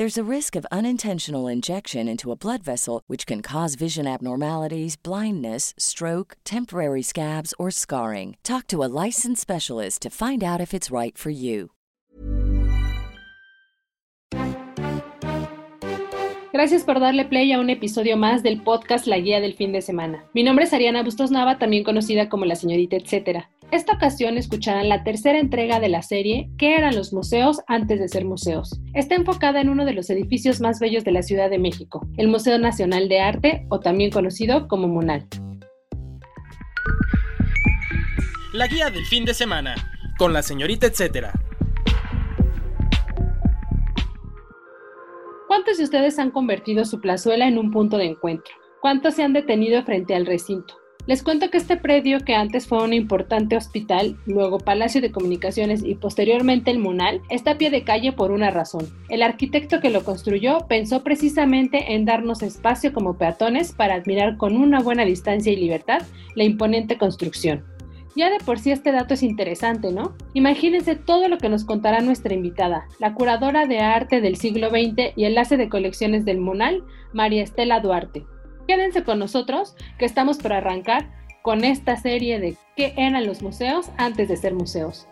There's a risk of unintentional injection into a blood vessel, which can cause vision abnormalities, blindness, stroke, temporary scabs, or scarring. Talk to a licensed specialist to find out if it's right for you. Gracias por darle play a un episodio más del podcast La Guía del Fin de Semana. Mi nombre es Ariana Bustos Nava, también conocida como la señorita etcétera. Esta ocasión escucharán la tercera entrega de la serie ¿Qué eran los museos antes de ser museos? Está enfocada en uno de los edificios más bellos de la Ciudad de México, el Museo Nacional de Arte, o también conocido como MUNAL. La guía del fin de semana, con la señorita etcétera. ¿Cuántos de ustedes han convertido su plazuela en un punto de encuentro? ¿Cuántos se han detenido frente al recinto? Les cuento que este predio, que antes fue un importante hospital, luego Palacio de Comunicaciones y posteriormente el Munal, está a pie de calle por una razón. El arquitecto que lo construyó pensó precisamente en darnos espacio como peatones para admirar con una buena distancia y libertad la imponente construcción. Ya de por sí este dato es interesante, ¿no? Imagínense todo lo que nos contará nuestra invitada, la curadora de arte del siglo XX y enlace de colecciones del Munal, María Estela Duarte. Quédense con nosotros, que estamos por arrancar con esta serie de qué eran los museos antes de ser museos.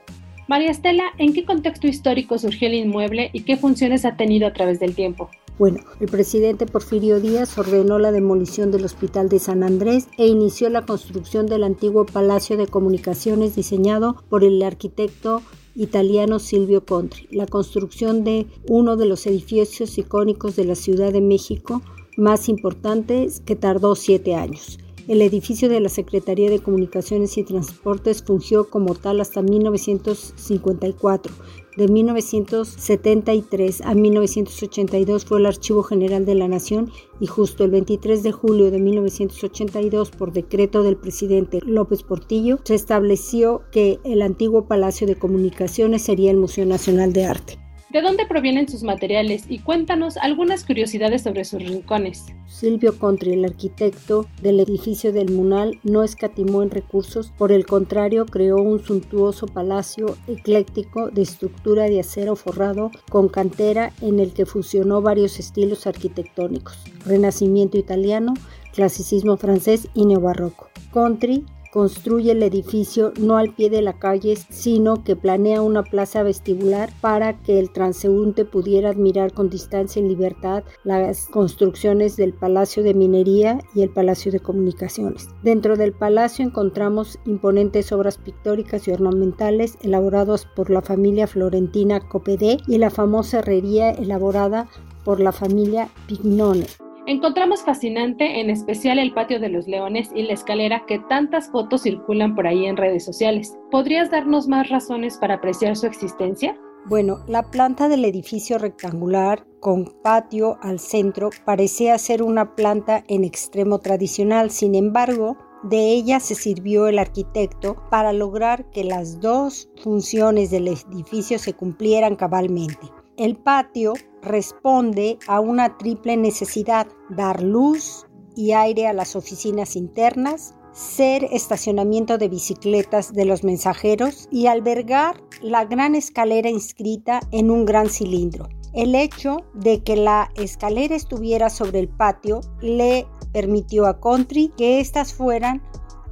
María Estela, ¿en qué contexto histórico surgió el inmueble y qué funciones ha tenido a través del tiempo? Bueno, el presidente Porfirio Díaz ordenó la demolición del Hospital de San Andrés e inició la construcción del antiguo Palacio de Comunicaciones diseñado por el arquitecto italiano Silvio Contri. La construcción de uno de los edificios icónicos de la Ciudad de México más importantes que tardó siete años. El edificio de la Secretaría de Comunicaciones y Transportes fungió como tal hasta 1954 de 1973 a 1982 fue el Archivo General de la Nación y justo el 23 de julio de 1982, por decreto del presidente López Portillo, se estableció que el antiguo Palacio de Comunicaciones sería el Museo Nacional de Arte. ¿De dónde provienen sus materiales? Y cuéntanos algunas curiosidades sobre sus rincones. Silvio Contri, el arquitecto del edificio del Munal, no escatimó en recursos, por el contrario, creó un suntuoso palacio ecléctico de estructura de acero forrado con cantera en el que fusionó varios estilos arquitectónicos: renacimiento italiano, clasicismo francés y neobarroco. Contri construye el edificio no al pie de la calle, sino que planea una plaza vestibular para que el transeúnte pudiera admirar con distancia y libertad las construcciones del Palacio de Minería y el Palacio de Comunicaciones. Dentro del palacio encontramos imponentes obras pictóricas y ornamentales elaboradas por la familia florentina Copedé y la famosa herrería elaborada por la familia Pignone. Encontramos fascinante en especial el patio de los leones y la escalera que tantas fotos circulan por ahí en redes sociales. ¿Podrías darnos más razones para apreciar su existencia? Bueno, la planta del edificio rectangular con patio al centro parecía ser una planta en extremo tradicional, sin embargo, de ella se sirvió el arquitecto para lograr que las dos funciones del edificio se cumplieran cabalmente. El patio responde a una triple necesidad, dar luz y aire a las oficinas internas, ser estacionamiento de bicicletas de los mensajeros y albergar la gran escalera inscrita en un gran cilindro. El hecho de que la escalera estuviera sobre el patio le permitió a Country que éstas fueran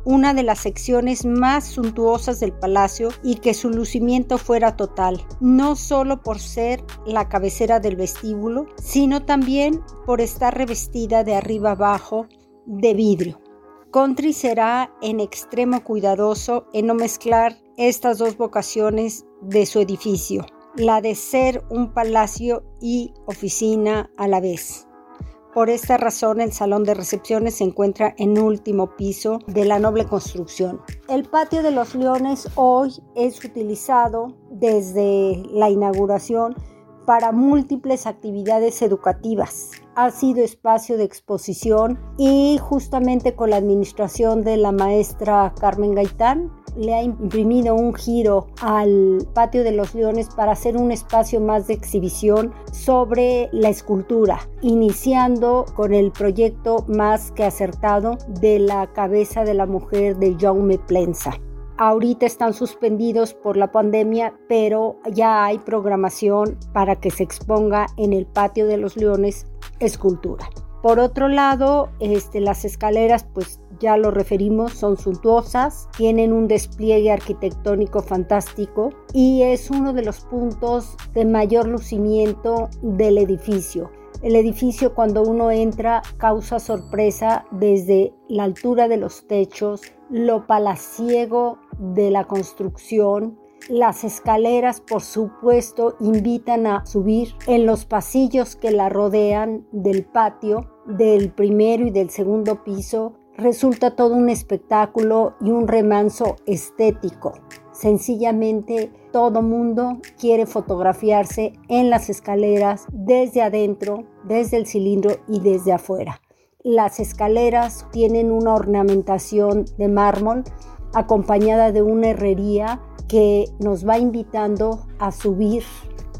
una de las secciones más suntuosas del palacio y que su lucimiento fuera total, no solo por ser la cabecera del vestíbulo, sino también por estar revestida de arriba abajo de vidrio. Country será en extremo cuidadoso en no mezclar estas dos vocaciones de su edificio, la de ser un palacio y oficina a la vez. Por esta razón, el salón de recepciones se encuentra en último piso de la noble construcción. El patio de los leones hoy es utilizado desde la inauguración para múltiples actividades educativas. Ha sido espacio de exposición y justamente con la administración de la maestra Carmen Gaitán le ha imprimido un giro al patio de los leones para hacer un espacio más de exhibición sobre la escultura, iniciando con el proyecto más que acertado de la cabeza de la mujer de Jaume Plensa. Ahorita están suspendidos por la pandemia, pero ya hay programación para que se exponga en el patio de los leones escultura. Por otro lado, este, las escaleras, pues ya lo referimos, son suntuosas, tienen un despliegue arquitectónico fantástico y es uno de los puntos de mayor lucimiento del edificio. El edificio cuando uno entra causa sorpresa desde la altura de los techos, lo palaciego de la construcción, las escaleras, por supuesto, invitan a subir en los pasillos que la rodean del patio, del primero y del segundo piso. Resulta todo un espectáculo y un remanso estético. Sencillamente todo mundo quiere fotografiarse en las escaleras desde adentro, desde el cilindro y desde afuera. Las escaleras tienen una ornamentación de mármol acompañada de una herrería que nos va invitando a subir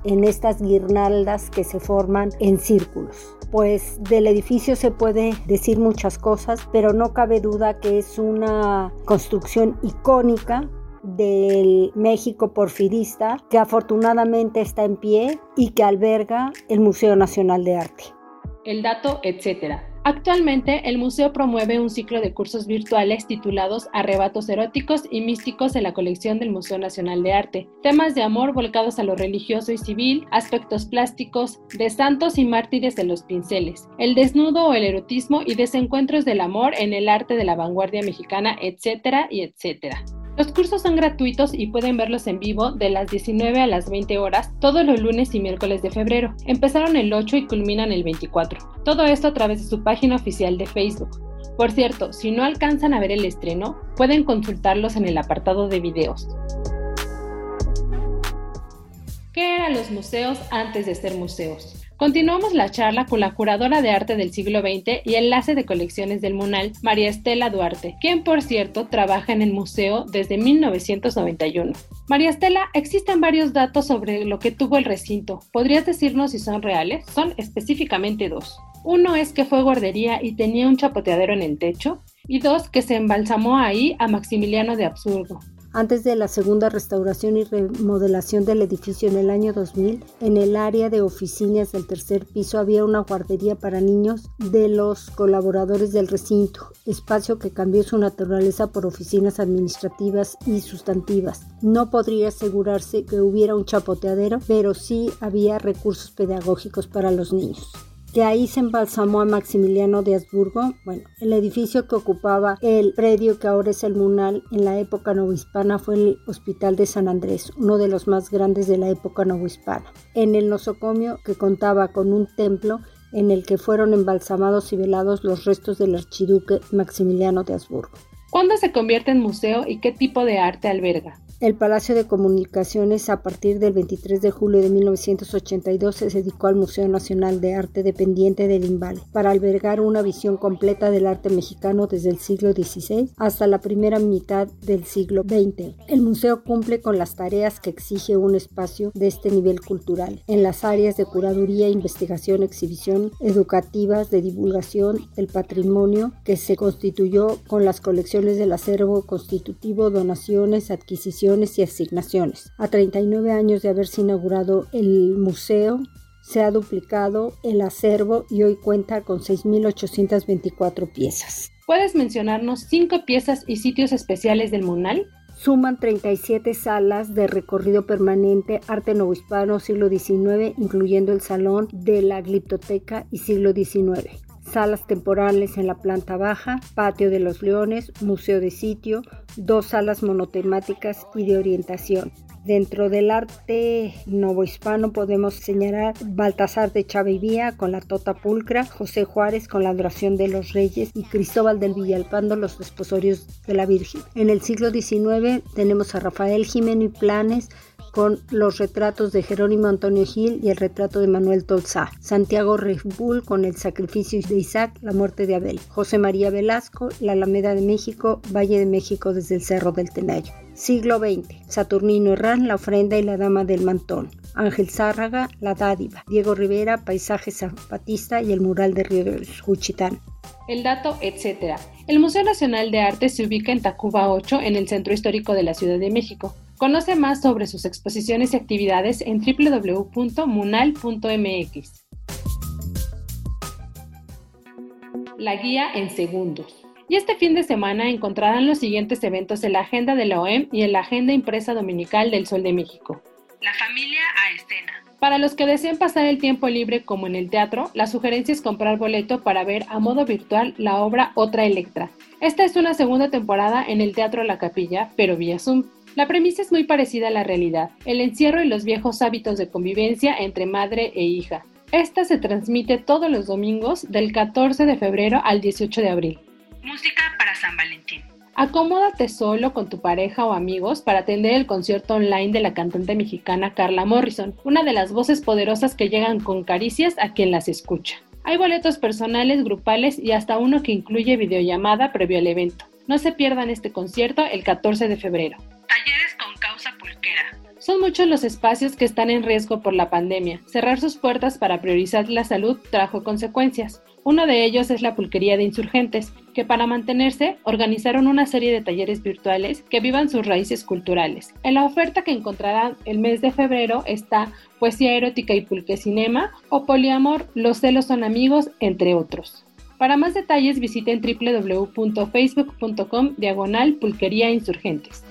en estas guirnaldas que se forman en círculos. Pues del edificio se puede decir muchas cosas, pero no cabe duda que es una construcción icónica del México porfirista que afortunadamente está en pie y que alberga el Museo Nacional de Arte. El dato, etcétera. Actualmente, el museo promueve un ciclo de cursos virtuales titulados Arrebatos eróticos y místicos en la colección del Museo Nacional de Arte. Temas de amor volcados a lo religioso y civil, aspectos plásticos, de santos y mártires de los pinceles, el desnudo o el erotismo y desencuentros del amor en el arte de la vanguardia mexicana, etcétera y etcétera. Los cursos son gratuitos y pueden verlos en vivo de las 19 a las 20 horas todos los lunes y miércoles de febrero. Empezaron el 8 y culminan el 24. Todo esto a través de su página oficial de Facebook. Por cierto, si no alcanzan a ver el estreno, pueden consultarlos en el apartado de videos. ¿Qué eran los museos antes de ser museos? Continuamos la charla con la curadora de arte del siglo XX y enlace de colecciones del MUNAL, María Estela Duarte, quien por cierto trabaja en el museo desde 1991. María Estela, existen varios datos sobre lo que tuvo el recinto. ¿Podrías decirnos si son reales? Son específicamente dos. Uno es que fue guardería y tenía un chapoteadero en el techo, y dos, que se embalsamó ahí a Maximiliano de Absurdo. Antes de la segunda restauración y remodelación del edificio en el año 2000, en el área de oficinas del tercer piso había una guardería para niños de los colaboradores del recinto, espacio que cambió su naturaleza por oficinas administrativas y sustantivas. No podría asegurarse que hubiera un chapoteadero, pero sí había recursos pedagógicos para los niños. De ahí se embalsamó a Maximiliano de Habsburgo, bueno, el edificio que ocupaba el predio que ahora es el Munal en la época novohispana fue el Hospital de San Andrés, uno de los más grandes de la época novohispana. En el nosocomio, que contaba con un templo en el que fueron embalsamados y velados los restos del archiduque Maximiliano de Habsburgo. ¿Cuándo se convierte en museo y qué tipo de arte alberga? El Palacio de Comunicaciones a partir del 23 de julio de 1982 se dedicó al Museo Nacional de Arte dependiente del INVALE para albergar una visión completa del arte mexicano desde el siglo XVI hasta la primera mitad del siglo XX. El museo cumple con las tareas que exige un espacio de este nivel cultural en las áreas de curaduría, investigación, exhibición, educativas, de divulgación, el patrimonio que se constituyó con las colecciones del acervo constitutivo, donaciones, adquisiciones, y asignaciones. A 39 años de haberse inaugurado el museo, se ha duplicado el acervo y hoy cuenta con 6.824 piezas. ¿Puedes mencionarnos cinco piezas y sitios especiales del Munal? Suman 37 salas de recorrido permanente arte novohispano siglo XIX, incluyendo el Salón de la Gliptoteca y siglo XIX. Salas temporales en la planta baja, patio de los leones, museo de sitio, dos salas monotemáticas y de orientación. Dentro del arte novohispano podemos señalar Baltasar de Chavivía con la Tota Pulcra, José Juárez con la Adoración de los Reyes y Cristóbal del Villalpando los Desposorios de la Virgen. En el siglo XIX tenemos a Rafael Jiménez Planes con los retratos de Jerónimo Antonio Gil y el retrato de Manuel Tolzá, Santiago Rejbul con el sacrificio de Isaac, la muerte de Abel, José María Velasco, la Alameda de México, Valle de México desde el Cerro del Tenayo. Siglo XX. Saturnino Herrán, La ofrenda y la dama del mantón. Ángel Zárraga, La dádiva. Diego Rivera, Paisaje zapatista y el mural de Río de Juchitán. El dato, etc. El Museo Nacional de Arte se ubica en Tacuba 8, en el centro histórico de la Ciudad de México. Conoce más sobre sus exposiciones y actividades en www.munal.mx. La guía en segundos. Y este fin de semana encontrarán los siguientes eventos en la agenda de la OEM y en la agenda impresa dominical del Sol de México. La familia a escena. Para los que deseen pasar el tiempo libre como en el teatro, la sugerencia es comprar boleto para ver a modo virtual la obra Otra Electra. Esta es una segunda temporada en el Teatro La Capilla, pero vía Zoom. La premisa es muy parecida a la realidad, el encierro y los viejos hábitos de convivencia entre madre e hija. Esta se transmite todos los domingos del 14 de febrero al 18 de abril. Música para San Valentín. Acomódate solo con tu pareja o amigos para atender el concierto online de la cantante mexicana Carla Morrison, una de las voces poderosas que llegan con caricias a quien las escucha. Hay boletos personales, grupales y hasta uno que incluye videollamada previo al evento. No se pierdan este concierto el 14 de febrero. Talleres con causa pulquera. Son muchos los espacios que están en riesgo por la pandemia. Cerrar sus puertas para priorizar la salud trajo consecuencias. Uno de ellos es la pulquería de insurgentes, que para mantenerse organizaron una serie de talleres virtuales que vivan sus raíces culturales. En la oferta que encontrarán el mes de febrero está Poesía erótica y pulque cinema o Poliamor, Los celos son amigos, entre otros. Para más detalles visiten www.facebook.com diagonal pulquería insurgentes.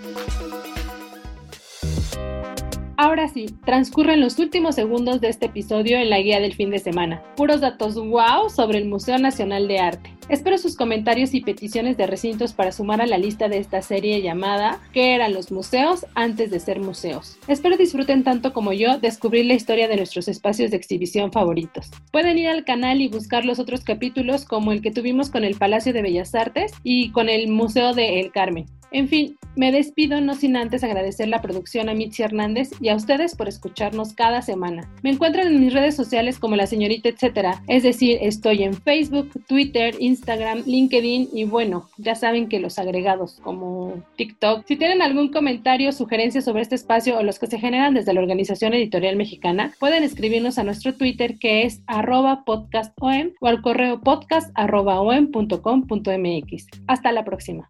Ahora sí, transcurren los últimos segundos de este episodio en la guía del fin de semana. Puros datos wow sobre el Museo Nacional de Arte. Espero sus comentarios y peticiones de recintos para sumar a la lista de esta serie llamada ¿Qué eran los museos antes de ser museos? Espero disfruten tanto como yo descubrir la historia de nuestros espacios de exhibición favoritos. Pueden ir al canal y buscar los otros capítulos como el que tuvimos con el Palacio de Bellas Artes y con el Museo de El Carmen. En fin, me despido no sin antes agradecer la producción a Mitzi Hernández y a ustedes por escucharnos cada semana. Me encuentran en mis redes sociales como la señorita etcétera, es decir, estoy en Facebook, Twitter, Instagram, LinkedIn y bueno, ya saben que los agregados como TikTok. Si tienen algún comentario sugerencia sobre este espacio o los que se generan desde la Organización Editorial Mexicana, pueden escribirnos a nuestro Twitter que es arroba podcastom o al correo podcast arroba om.com.mx. Hasta la próxima.